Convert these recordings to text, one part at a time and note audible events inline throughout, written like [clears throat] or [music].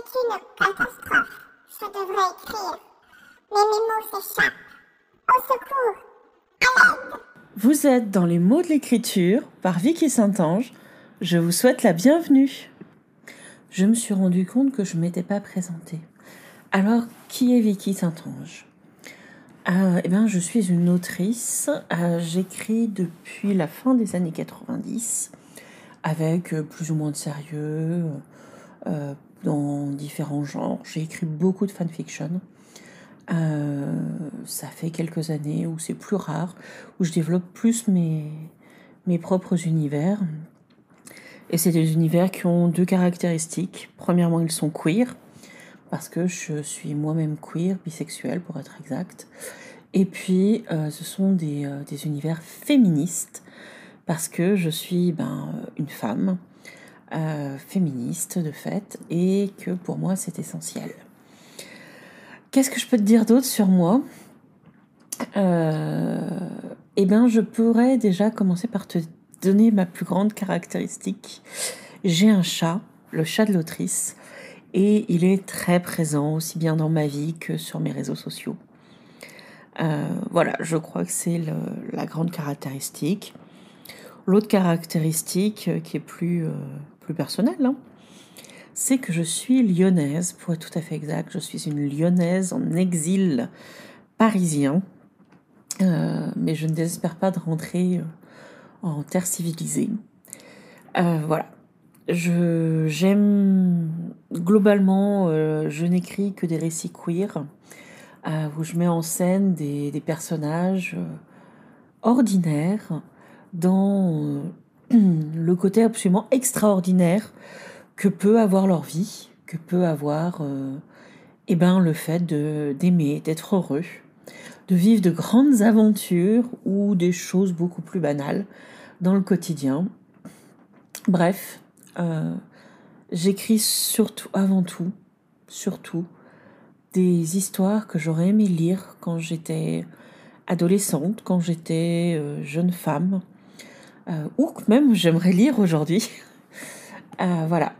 une catastrophe. Je devrais écrire. Mais mes mots s'échappent. Au secours À l'aide Vous êtes dans les mots de l'écriture par Vicky Saint-Ange. Je vous souhaite la bienvenue. Je me suis rendu compte que je ne m'étais pas présentée. Alors, qui est Vicky Saint-Ange? Euh, eh bien, je suis une autrice. Euh, J'écris depuis la fin des années 90 avec euh, plus ou moins de sérieux dans différents genres. J'ai écrit beaucoup de fanfiction. Euh, ça fait quelques années où c'est plus rare, où je développe plus mes, propres univers. Et c'est des univers qui ont deux caractéristiques. Premièrement, ils sont queer, parce que je suis moi-même queer, bisexuelle pour être exact. Et puis, euh, ce sont des, euh, des, univers féministes, parce que je suis ben, une femme euh, féministe de fait, et que pour moi c'est essentiel. Qu'est-ce que je peux te dire d'autre sur moi? Eh bien, je pourrais déjà commencer par te donner ma plus grande caractéristique. J'ai un chat, le chat de l'autrice, et il est très présent aussi bien dans ma vie que sur mes réseaux sociaux. Euh, voilà, je crois que c'est la grande caractéristique. L'autre caractéristique euh, qui est plus, euh, plus personnelle, hein, c'est que je suis lyonnaise, pour être tout à fait exact. Je suis une lyonnaise en exil parisien, euh, mais je ne désespère pas de rentrer en terre civilisée. Euh, voilà. Je, j'aime globalement, euh, je n'écris que des récits queer euh, où je mets en scène des personnages ordinaires dans [clears throat] le côté absolument extraordinaire que peut avoir leur vie, que peut avoir euh, eh ben, le fait d'aimer, d'être heureux, de vivre de grandes aventures ou des choses beaucoup plus banales dans le quotidien. Bref, euh, j'écris surtout, avant tout, surtout, des histoires que j'aurais aimé lire quand j'étais adolescente, quand j'étais euh, jeune femme, ou que même j'aimerais lire aujourd'hui. [laughs] Euh, voilà,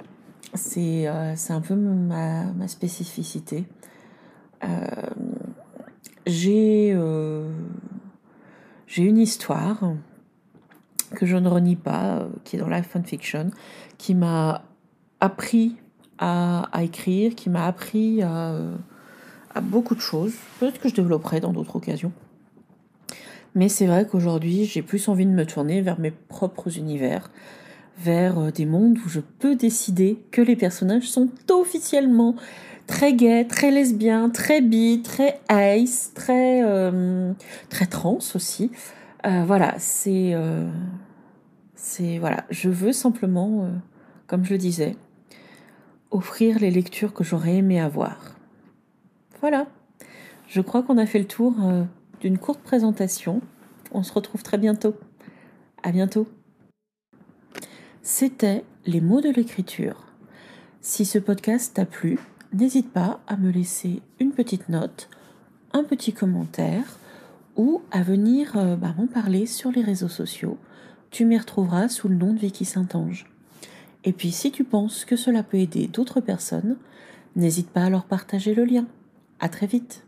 c'est euh, c'est un peu ma, spécificité. Euh, j'ai euh, une histoire que je ne renie pas, euh, qui est dans la fanfiction, qui m'a appris à, écrire, qui m'a appris à, euh, à beaucoup de choses. Peut-être que je développerai dans d'autres occasions. Mais c'est vrai qu'aujourd'hui, j'ai plus envie de me tourner vers mes propres univers, vers euh, des mondes où je peux décider que les personnages sont officiellement très gays, très lesbiens, très bi, très ice, très euh, très trans aussi. Euh, voilà, c'est voilà, je veux simplement, comme je le disais, offrir les lectures que j'aurais aimé avoir. Voilà, je crois qu'on a fait le tour d'une courte présentation. On se retrouve très bientôt. À bientôt. C'était les mots de l'écriture. Si ce podcast t'a plu, n'hésite pas à me laisser une petite note, un petit commentaire ou à venir euh, bah, m'en parler sur les réseaux sociaux. Tu m'y retrouveras sous le nom de Vicky Saint-Ange. Et puis si tu penses que cela peut aider d'autres personnes, n'hésite pas à leur partager le lien. À très vite.